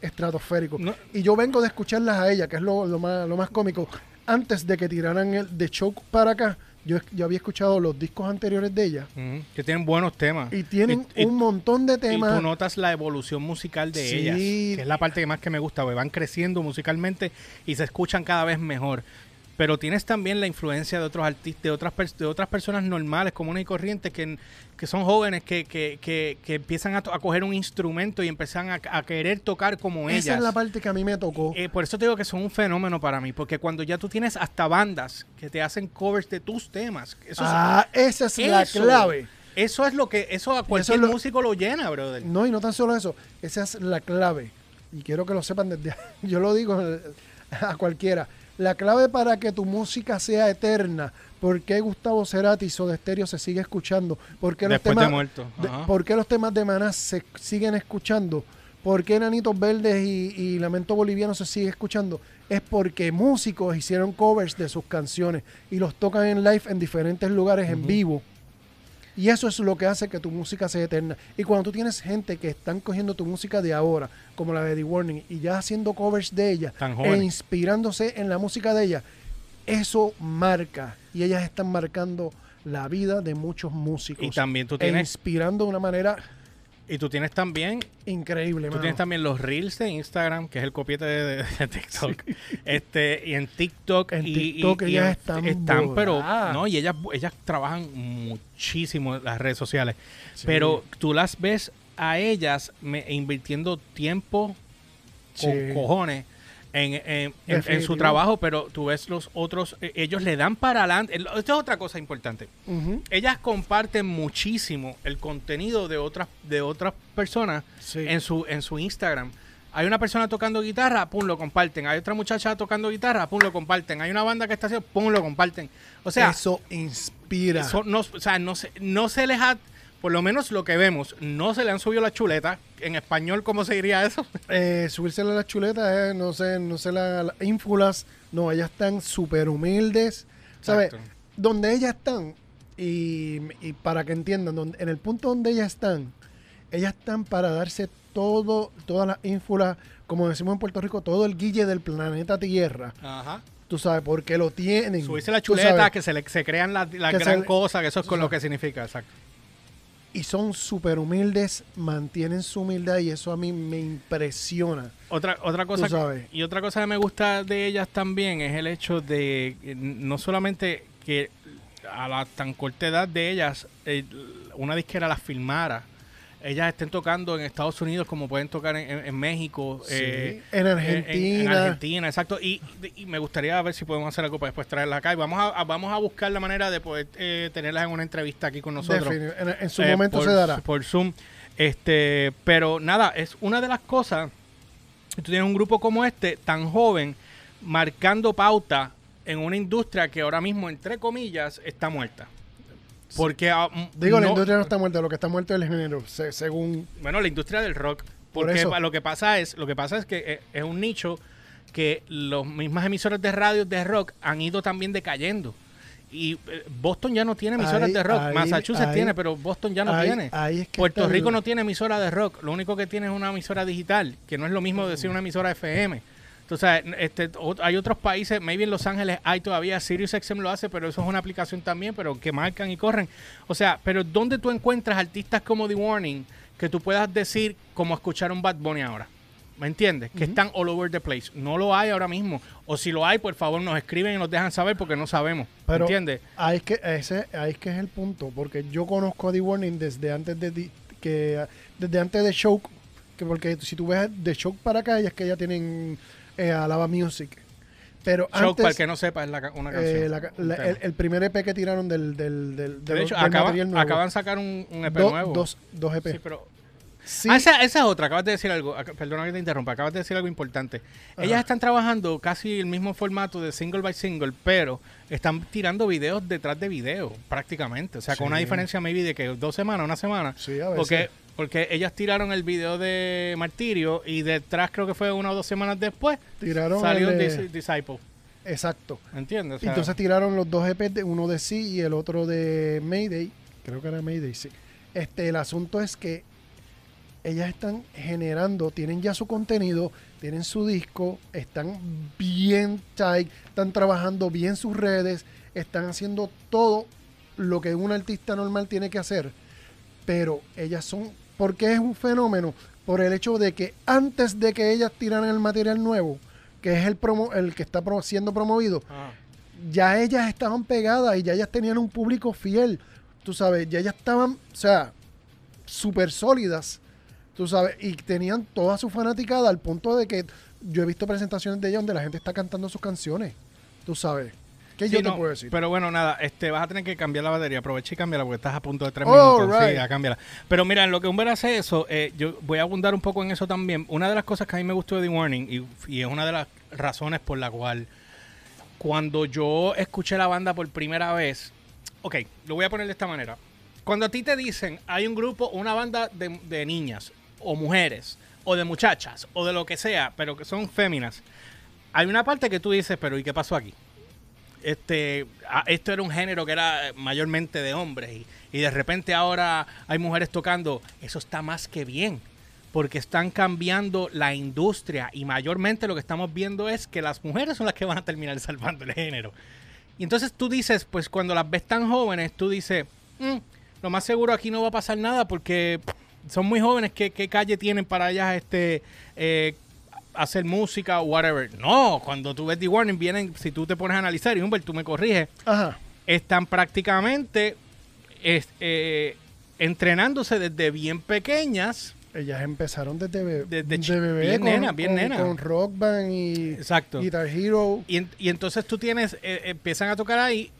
estratosféricos. No. Y yo vengo de escucharlas a ella, que es lo, lo más, lo más cómico. Antes de que tiraran el de show para acá, yo, yo había escuchado los discos anteriores de ella. Que tienen buenos temas. Y tienen Y- y- un montón de Y temas. tú notas la evolución musical de Sí. ellas, que es la parte que más que me gusta, güey. Van creciendo musicalmente y se escuchan cada vez mejor. Pero tienes también la influencia de otros artistas, de otras, de otras personas normales, comunes y corrientes, que, que son jóvenes, que, que, que, que empiezan a, a coger un instrumento y empiezan a, a querer tocar como ellas. Esa es la parte que a mí me tocó. Eh, por eso te digo que son un fenómeno para mí, porque cuando ya tú tienes hasta bandas que te hacen covers de tus temas, eso es- ah, esa es la clave. Eso es lo que, eso a cualquier lo- músico lo llena, brother. No, y no tan solo eso, esa es la clave. Y quiero que lo sepan desde yo lo digo a cualquiera. La clave para que tu música sea eterna, ¿por qué Gustavo Cerati de Stereo se sigue escuchando? ¿Por qué los Después temas de muerto. de- Ajá. ¿Por qué los temas de Maná se siguen escuchando? ¿Por qué Nanitos Verdes y, y Lamento Boliviano se sigue escuchando? Es porque músicos hicieron covers de sus canciones y los tocan en live en diferentes lugares en vivo. Y eso es lo que hace que tu música sea eterna. Y cuando tú tienes gente que están cogiendo tu música de ahora, como la de The Warning, y ya haciendo covers de ella, e inspirándose en la música de ella, eso marca. Y ellas están marcando la vida de muchos músicos. Y también tú E tienes, inspirando de una manera y tú tienes también, increíble. tú mano. tienes también los reels de Instagram, que es el copiete de, TikTok. Este, y en TikTok, En y, TikTok y ellas en- están pero, no, y ellas, ellas trabajan muchísimo en las redes sociales. Sí. Pero tú las ves a ellas me- invirtiendo tiempo con Sí. cojones en, en- en- en su trabajo, pero tú ves los otros, eh, ellos le dan para adelante. Esto es otra cosa importante. Ellas comparten muchísimo el contenido de otras, de otras personas Sí. en, su, en su Instagram. Hay una persona tocando guitarra, pum, lo comparten. Hay otra muchacha tocando guitarra, pum, lo comparten. Hay una banda que está haciendo, pum, lo comparten. O sea, eso inspira. eso no, o sea, no, se, no se les ha, por lo menos lo que vemos, no se le han subido la chuleta. En español, ¿cómo se diría eso? Eh, subírsela a las chuletas, eh, no sé, no sé, la- las ínfulas. No, ellas están súper humildes. ¿Sabes? Donde ellas están, Y, y para que entiendan, donde- en el punto donde ellas están, ellas están para darse todo, todas las ínfulas, como decimos en Puerto Rico, todo el guille del planeta Tierra. Ajá. Tú sabes, porque lo tienen. Subirse la chuleta, que se, le, se crean la, la Que gran se- cosa, que eso es con lo que significa, exacto. Y son súper humildes, mantienen su humildad y eso a mí me impresiona. Otra, otra cosa y otra cosa que me gusta de ellas también es el hecho de eh, no solamente que a la tan corta edad de ellas eh, una disquera las filmara ellas estén tocando en Estados Unidos como pueden tocar en, en- en México eh, en en- Argentina. en, Argentina exacto y, y me gustaría ver si podemos hacer algo para después traerlas acá y vamos a, a- vamos a buscar la manera de poder eh, tenerlas en una entrevista aquí con nosotros en, su eh, momento por, se dará. Por Zoom. Este, pero nada, es una de las cosas. Tú tienes un grupo como este, tan joven, marcando pauta en una industria que ahora mismo, entre comillas, está muerta. Porque, ah, mm, Digo, la industria no está muerta, lo que está muerto es el género, se- según... bueno, la industria del rock. Por Porque lo que pasa es, lo que pasa es que eh, es un nicho que las mismas emisoras de radio de rock han ido también decayendo. Y eh, Boston ya no tiene emisoras Ahí- de rock. ahí- Massachusetts ahí- tiene, pero Boston ya no tiene. ahí es que Puerto el- Rico no tiene emisora de rock. Lo único que tiene es una emisora digital, que no es lo mismo decir una emisora FM. Entonces, este, hay otros países, maybe en Los Ángeles hay todavía, SiriusXM lo hace, pero eso es una aplicación también, pero que marcan y corren. O sea, pero ¿dónde tú encuentras artistas como The Warning que tú puedas decir como escuchar un Bad Bunny ahora? ¿Me entiendes? Que están all over the place. No lo hay ahora mismo. O si lo hay, por favor, nos escriben y nos dejan saber porque no sabemos. Pero ¿Entiendes? Ahí es, que, ese, ahí es que es el punto, porque yo conozco a The Warning desde antes de que desde antes de Show, que porque si tú ves de Show para acá, es que ya tienen eh, Alaba Music. Pero Shock, antes, para el que no sepa, es la una canción. eh, la ca- un la- tema. el, el primer EP que tiraron del, del, del, de del- hecho, del acaba- material nuevo. acaban de sacar un, un EP Do- nuevo. Dos, dos EP. Sí, pero Sí, Ah, esa, esa es otra, acabas de decir algo, perdona que te interrumpa, acabas de decir algo importante. Ellas están trabajando casi el mismo formato de single by single, pero están tirando videos detrás de video, prácticamente. O sea, con una diferencia maybe de que dos semanas, una semana. Sí, a veces. Porque, porque ellas tiraron el video de Martirio y detrás creo que fue una o dos semanas después tiraron salió el, Dis- Disciple. Exacto. ¿Entiendes? O sea, Entonces tiraron los dos EPs, de, uno de sí y el otro de Mayday. Creo que era Mayday, sí. Este, el asunto es que ellas están generando, tienen ya su contenido, tienen su disco, están bien tight, están trabajando bien sus redes, están haciendo todo lo que un artista normal tiene que hacer. Pero ellas son, ¿por qué es un fenómeno? Por el hecho de que antes de que ellas tiraran el material nuevo, que es el, promo, el que está siendo promovido, ah. ya ellas estaban pegadas y ya ellas tenían un público fiel. Tú sabes, ya ellas estaban, o sea, súper sólidas. Tú sabes, y tenían toda su fanaticada al punto de que yo he visto presentaciones de ellas donde la gente está cantando sus canciones. Tú sabes. ¿Qué Sí, yo no, te puedo decir? Pero bueno, nada, este, vas a tener que cambiar la batería. Aprovecha y cámbiala porque estás a punto de tres Oh, minutos. Sí, ya cámbiala. Pero mira, en lo que Humber hace eso, eh, yo voy a abundar un poco en eso también. Una de las cosas que a mí me gustó de The Warning, y, y es una de las razones por la cual cuando yo escuché la banda por primera vez, ok, lo voy a poner de esta manera. Cuando a ti te dicen, hay un grupo, una banda de, de niñas, o mujeres, o de muchachas, o de lo que sea, pero que son féminas, hay una parte que tú dices, pero ¿y qué pasó aquí? Este, esto era un género que era mayormente de hombres y, y de repente ahora hay mujeres tocando, eso está más que bien, porque están cambiando la industria y mayormente lo que estamos viendo es que las mujeres son las que van a terminar salvando el género. Y entonces tú dices, pues cuando las ves tan jóvenes, tú dices, "Mm, lo más seguro aquí no va a pasar nada porque son muy jóvenes, ¿qué, qué calle tienen para ellas este, eh, hacer música o whatever? No, cuando tú ves The Warning, vienen, si tú te pones a analizar, y Humbert, tú me corriges, Ajá. están prácticamente es- eh, entrenándose desde bien pequeñas. Ellas empezaron desde, be- Desde de bebé bien con, nena, bien con- nena. con Rock Band y Exacto. Guitar Hero. Y, y entonces tú tienes, eh, empiezan a tocar ahí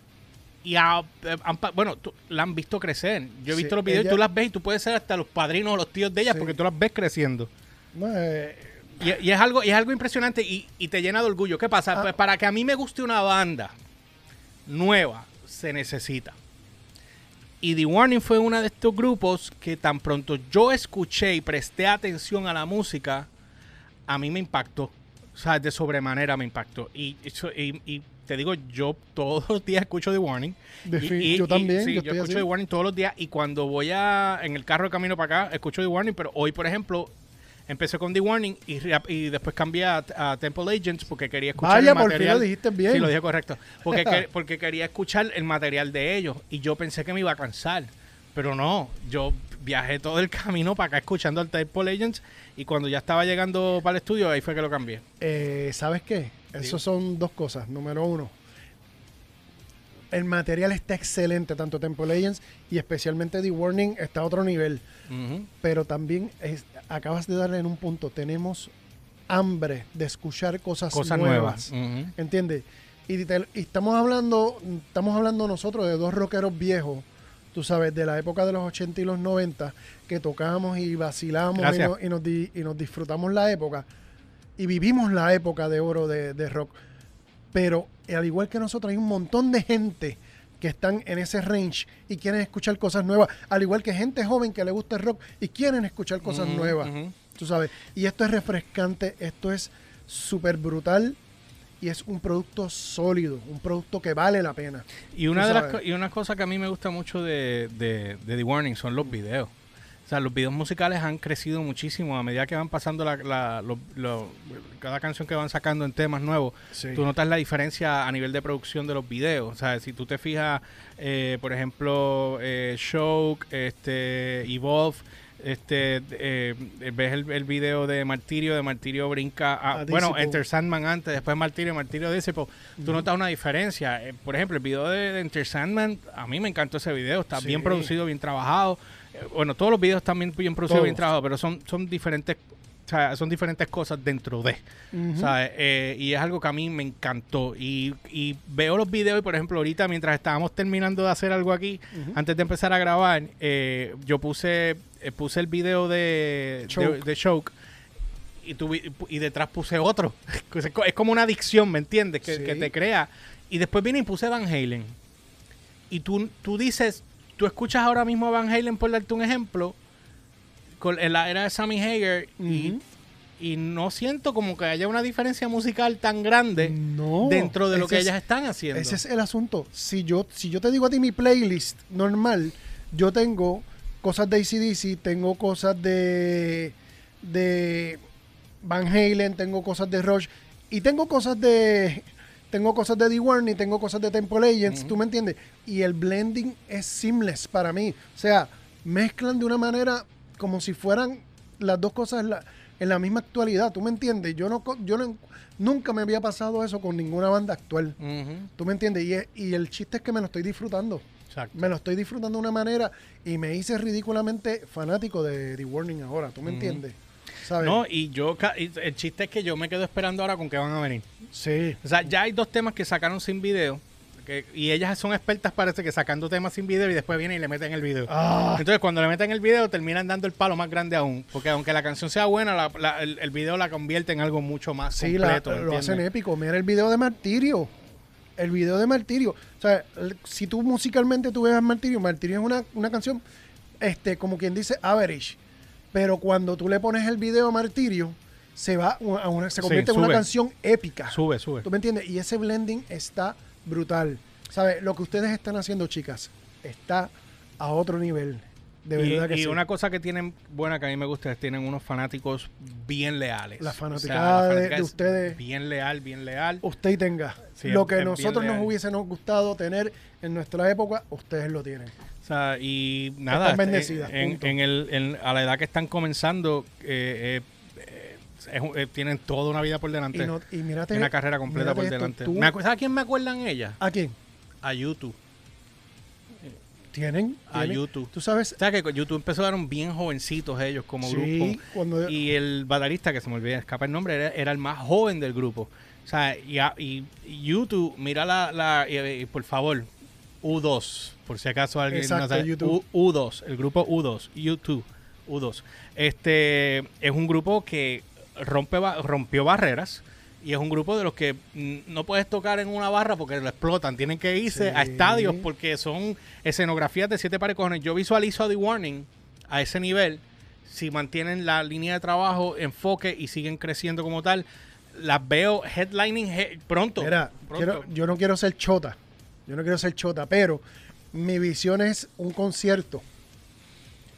y a- eh, bueno, tú, la han visto crecer. Yo he Sí, visto los videos y tú las ves y tú puedes ser hasta los padrinos o los tíos de ellas Sí. porque tú las ves creciendo. No, eh, Y, y es algo y es algo impresionante y, y te llena de orgullo. ¿Qué pasa? Ah. Pues para que a mí me guste una banda nueva, se necesita. Y The Warning fue uno de estos grupos que tan pronto yo escuché y presté atención a la música, a mí me impactó. O sea, de sobremanera me impactó. Y, eso- y, y te digo, yo todos los días escucho The Warning. Y- yo también, sí, yo escucho así. The Warning todos los días. Y cuando voy a en el carro de camino para acá, escucho The Warning. Pero hoy, por ejemplo, empecé con The Warning y, después cambié a, a Temple Agents porque quería escuchar Vaya, el por fin material. lo dijiste bien. Sí, lo dije correcto. Porque, que- porque quería escuchar el material de ellos. Y yo pensé que me iba a cansar. Pero no, yo viajé todo el camino para acá escuchando al Temple Agents. Y cuando ya estaba llegando para el estudio, ahí fue que lo cambié. Eh, ¿Sabes qué? Eso son dos cosas. Número uno, el material está excelente, tanto Temple Legends y especialmente The Warning está a otro nivel. Pero también es- acabas de darle en un punto. Tenemos hambre de escuchar cosas, Cosas nuevas. nuevas. ¿Entiendes? Y, te- y estamos hablando, estamos hablando nosotros de dos rockeros viejos, tú sabes, de la época de los 80 y los 90, que tocamos y vacilamos y, nos- y nos, di- y nos disfrutamos la época. Y vivimos la época de oro de, de rock. Pero al igual que nosotros, hay un montón de gente que están en ese range y quieren escuchar cosas nuevas. Al igual que gente joven que le gusta el rock y quieren escuchar cosas nuevas. Tú sabes. Y esto es refrescante, esto es súper brutal y es un producto sólido, un producto que vale la pena. Y una, de las, y una cosa que a mí me gusta mucho de, de, de The Warning son los videos. Sea, los videos musicales han crecido muchísimo a medida que van pasando la, la- lo- lo- cada canción que van sacando en temas nuevos. Sí. Tú notas la diferencia a nivel de producción de los videos. O sea, si tú te fijas, eh, por ejemplo, eh, este, Evolve, este, eh, ves el, el video de Martirio, de Martirio brinca a, A bueno. Enter Sandman antes, después Martirio, Martirio Disciple. Tú notas una diferencia. Eh, por ejemplo, el video de, de Enter Sandman, a mí me encantó ese video. Está Sí. bien producido, bien trabajado. Bueno, todos los videos están bien, bien producidos, bien Todos. trabajados, pero son, son diferentes. O sea, son diferentes cosas dentro de. Eh, y es algo que a mí me encantó. Y, y veo los videos y, por ejemplo, ahorita mientras estábamos terminando de hacer algo aquí, antes de empezar a grabar, eh, yo puse, eh, puse el video de de, Choke. de Choke y, y detrás puse otro. es co- es como una adicción, ¿me entiendes? Que, Sí. que te crea. Y después vine y puse Van Halen. Y tú, tú dices, tú escuchas ahora mismo a Van Halen, por darte un ejemplo, con, en la era de Sammy Hager, y, no siento como que haya una diferencia musical tan grande No, dentro de lo que es- ellas están haciendo. Ese es el asunto. Si yo, si yo te digo a ti mi playlist normal, yo tengo cosas de ACDC, tengo cosas de, de Van Halen, tengo cosas de Rush y tengo cosas de tengo cosas de The Warning, tengo cosas de Temple Legends, ¿tú me entiendes? Y el blending es seamless para mí. O sea, mezclan de una manera como si fueran las dos cosas en la, en la misma actualidad, ¿tú me entiendes? Yo no yo no, nunca me había pasado eso con ninguna banda actual. Ujú, ¿Tú me entiendes? Y, es- y el chiste es que me lo estoy disfrutando. Exacto. Me lo estoy disfrutando de una manera y me hice ridículamente fanático de The Warning ahora. ¿Tú me entiendes? ¿Sabes? No, y yo, el chiste es que yo me quedo esperando ahora con qué van a venir. Sí. O sea, ya hay dos temas que sacaron sin video. que- y ellas son expertas, parece que sacando temas sin video y después vienen y le meten el video. Ah, Entonces, cuando le meten el video, terminan dando el palo más grande aún. Porque aunque la canción sea buena, la- la- el, el video la convierte en algo mucho más sí, la- completo. lo ¿entiendes? hacen épico. Mira el video de Martirio. El video de Martirio. O sea, el- si tú musicalmente tú ves a Martirio, Martirio es una, una canción, este, como quien dice, average. Pero cuando tú le pones el video a Martirio, se va a una, se Sí, convierte en una canción épica. Sube, sube. ¿Tú me entiendes? Y ese blending está brutal. ¿Sabes? Lo que ustedes están haciendo, chicas, está a otro nivel. De Y, verdad que y sí. una cosa que tienen buena que a mí me gusta es que tienen unos fanáticos bien leales. La O sea, fanaticada la de- fanaticada de es ustedes. Bien leal, bien leal. Usted y tenga. Sí, lo que nosotros nos hubiésemos gustado tener en nuestra época, ustedes lo tienen. O sea, y nada, Están bendecidas, en, en el, en- a la edad que están comenzando, eh, eh, eh, tienen toda una vida por delante. Y, no, y mírate, una carrera completa por delante. Me ¿Sabes a quién me acuerdan ellas? ¿A quién? A YouTube. ¿Tienen? A ¿Tienen? YouTube. Tú sabes, O sea, que YouTube empezaron bien jovencitos ellos como Sí, grupo. cuando- Y el baterista, que se me olvida, escapa el nombre, era, era el más joven del grupo. O sea, y, y- y YouTube, mira la, la y- por favor, U2, por si acaso alguien Exacto, no sabe. YouTube. U, 2 el grupo U2, YouTube, U2. Este es un grupo que rompe rompió barreras y es un grupo de los que no puedes tocar en una barra porque lo explotan. Tienen que irse a estadios porque son escenografías de siete pares cojones. Yo visualizo a The Warning a ese nivel si mantienen la línea de trabajo, enfoque y siguen creciendo como tal. las veo headlining he- pronto. Mira, pronto. quiero- yo no quiero ser chota. Yo no quiero ser chota, pero mi visión es un concierto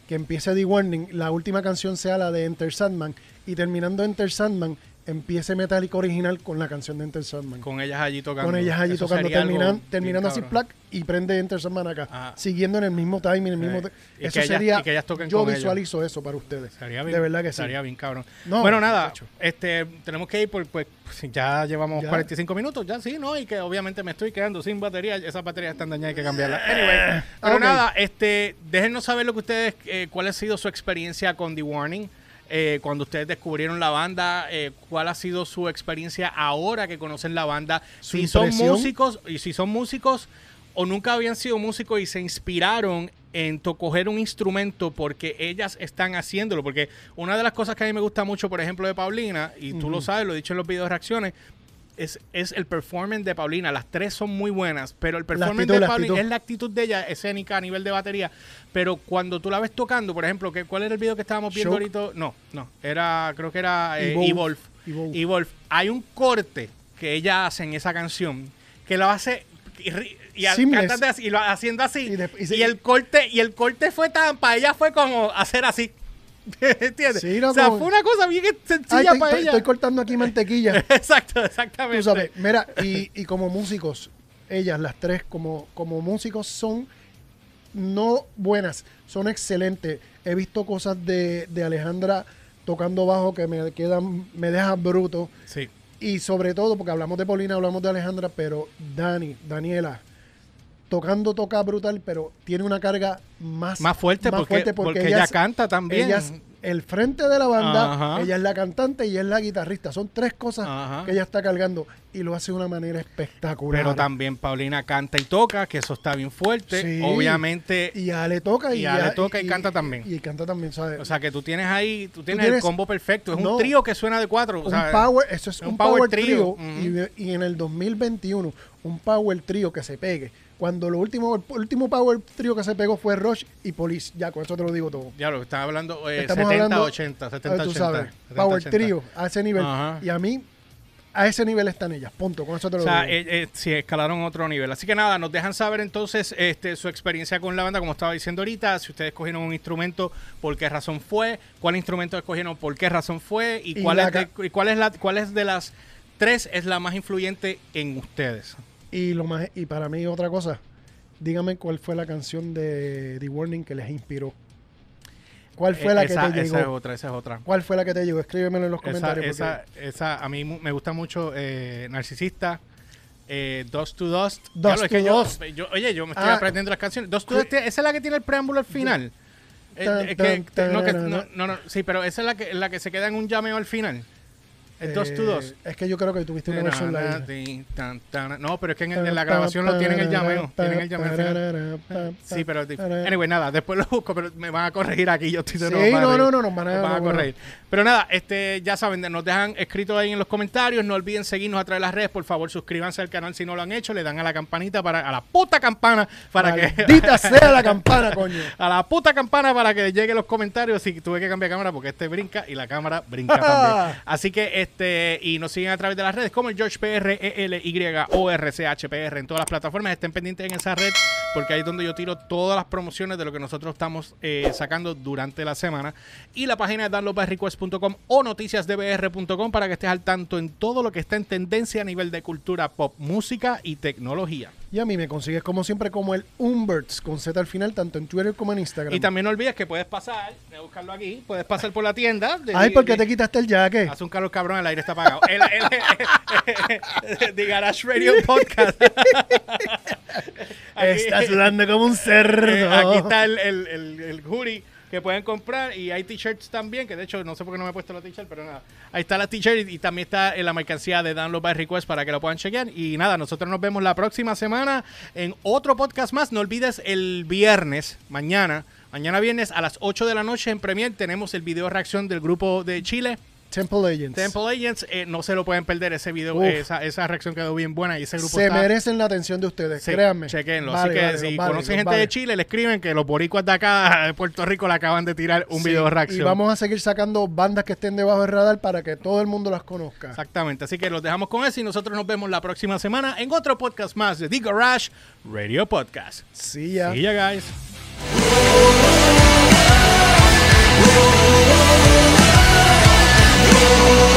que empiece The Warning, la última canción sea la de Enter Sandman y terminando Enter Sandman empiece Metallica original con la canción de Enter Sandman. Con, con ellas allí tocando. ellas allí Eso tocando, sería terminan- terminando así plac y prende Enter Sandman acá, Ajá. siguiendo en el mismo timing, en el mismo Eh, y Eso que ellas- sería y que ellas toquen yo con ellos. visualizo eso para ustedes. Bien, de verdad que sí. Estaría bien, cabrón. No, bueno, nada, este, tenemos que ir porque pues, ya llevamos Ya. 45 minutos, ya sí, ¿no? Y que obviamente me estoy quedando sin batería. Esas baterías están dañadas, hay que cambiarlas. Anyway, pero nada, este, déjenos saber lo que ustedes, eh, cuál ha sido su experiencia con The Warning. Eh, cuando ustedes descubrieron la banda, eh, cuál ha sido su experiencia ahora que conocen la banda, si son músicos y si son músicos o nunca habían sido músicos y se inspiraron en coger un instrumento porque ellas están haciéndolo. Porque una de las cosas que a mí me gusta mucho, por ejemplo, de Paulina, y tú lo sabes, lo he dicho en los videos de reacciones, es, es el performance de Paulina. Las tres son muy buenas, pero el performance actitud, de Paulina es la actitud de ella escénica a nivel de batería. Pero cuando tú la ves tocando, por ejemplo, que, ¿cuál era el video que estábamos viendo Choke. ahorita? No, no, era, creo que era eh, Evolve. Evolve. Hay un corte que ella hace en esa canción que lo hace y, y al- así, y lo haciendo así Y y, de- y se- el corte y el corte fue tan para ella fue como hacer así ¿entiendes? Sí, no, o sea como- fue una cosa bien sencilla para estoy- ella estoy cortando aquí mantequilla. exacto exactamente Tú sabes, mira, y, y como músicos, ellas, las tres, como, como músicos, son no buenas, son excelentes. He visto cosas de, de Alejandra tocando bajo que me quedan, me dejan bruto. sí Y sobre todo, porque hablamos de Paulina, hablamos de Alejandra, pero Dani, Daniela, tocando toca brutal, pero tiene una carga más, Más fuerte porque- porque ella canta también. Ella es el frente de la banda, Ajá. ella es la cantante y es la guitarrista. Son tres cosas Ajá. que ella está cargando y lo hace de una manera espectacular. pero también Paulina canta y toca que eso está bien fuerte Sí. obviamente Y Ale toca y, Y Ale toca y canta también. Y, canta también, ¿sabes? o sea que tú tienes ahí tú tienes, tienes- el combo perfecto es no. un trío que suena de cuatro un power, eso es un, power. Ujú. y, y en el 2021, un power trio que se pegue. Cuando lo último, el último power trio que se pegó fue Rush y Police. Ya, con eso te lo digo todo. Ya lo que estaba hablando, eh, Estamos 70, hablando, 80, eh, 70, tú 80. sabes, 70, Power 80. Trio, a ese nivel. Ajá. Y a mí, a ese nivel están ellas. Punto. Con eso te O lo sea, eh, eh, sí, escalaron a otro nivel. Así que nada, nos dejan saber entonces este, su experiencia con la banda, como estaba diciendo ahorita, si ustedes escogieron un instrumento, por qué razón fue, cuál instrumento escogieron, por qué razón fue, y, Y cuál, la es de, y cuál, es la, cuál es de las tres es la más influyente en ustedes. Y, lo más, y para mí, otra cosa. Dígame cuál fue la canción de The Warning que les inspiró. ¿Cuál fue Eh, la esa, que te esa es llegó? otra, esa es otra. ¿Cuál fue la que te llegó? Escríbemelo en los comentarios. esa, porque- esa, a mí me gusta mucho eh, Narcisista. Eh, Dust to Dust. Dust Diablo, es que yo- Dust. yo- oye, yo me estoy Ah. aprendiendo las canciones. Dust to Dust, esa es la que tiene el preámbulo al final. Eh, Tan, que- tan, no, que- tararara. no, no, no, sí, pero esa es la que, la que se queda en un llameo al final. Dust to Eh, Dust. Es que yo creo que tuviste una versión live. No, pero es que en, la grabación lo tienen el llameo. Tienen el llameo. Sí, pero es anyway, nada, después lo busco, pero me van a corregir aquí, yo estoy de Sí, no, no, no, nos van a- corregir. Pero nada, este, ya saben, nos dejan escrito ahí en los comentarios, no olviden seguirnos a través de las redes, por favor, suscríbanse al canal si no lo han hecho, le dan a la campanita para, a la puta campana para que Maldita sea la campana, coño. a la puta campana para que lleguen los comentarios y tuve que cambiar cámara porque este brinca y la cámara brinca también. Así que este y nos siguen a través de las redes como el George PR E L Y O R C H P R en todas las plataformas. Estén pendientes en esa red porque ahí es donde yo tiro todas las promociones de lo que nosotros estamos eh, sacando durante la semana y la página de downloadbyrequest.com o noticiasdbr.com para que estés al tanto en todo lo que está en tendencia a nivel de cultura pop, música y tecnología. Y a mí me consigues como siempre como el Umberts con Z al final, tanto en Twitter como en Instagram. Y también no olvides que puedes pasar, voy a buscarlo aquí, puedes pasar por la tienda. de- Ay, ¿por qué te quitaste el jacket? Hace un calor cabrón, el aire está apagado. El, el, The Garage Radio Podcast. Estás sudando como un cerdo. eh, aquí está el, el, el, el hoodie que pueden comprar y hay t-shirts también, que de hecho no sé por qué no me he puesto la t-shirt, pero nada. Ahí está la t-shirt y, también está en la mercancía de Download by Request para que lo puedan chequear. Y nada, nosotros nos vemos la próxima semana en otro podcast más. No olvides el viernes, mañana, mañana viernes a las 8 de la noche en Premier tenemos el video reacción del grupo de Chile. Temple Agents. Temple Agents, eh, no se lo pueden perder ese video, Uf. esa, esa reacción quedó bien buena y ese grupo Se está- merecen la atención de ustedes, Sí, créanme. chequenlo. Vale, Así que vale, si vale, conocen gente de Chile, le escriben que los boricuas de acá de Puerto Rico le acaban de tirar un Sí, video de reacción. Y vamos a seguir sacando bandas que estén debajo del radar para que todo el mundo las conozca. Exactamente. Así que los dejamos con eso y nosotros nos vemos la próxima semana en otro podcast más de The Garage Radio Podcast. Sí, ya. See ya, guys. Yeah.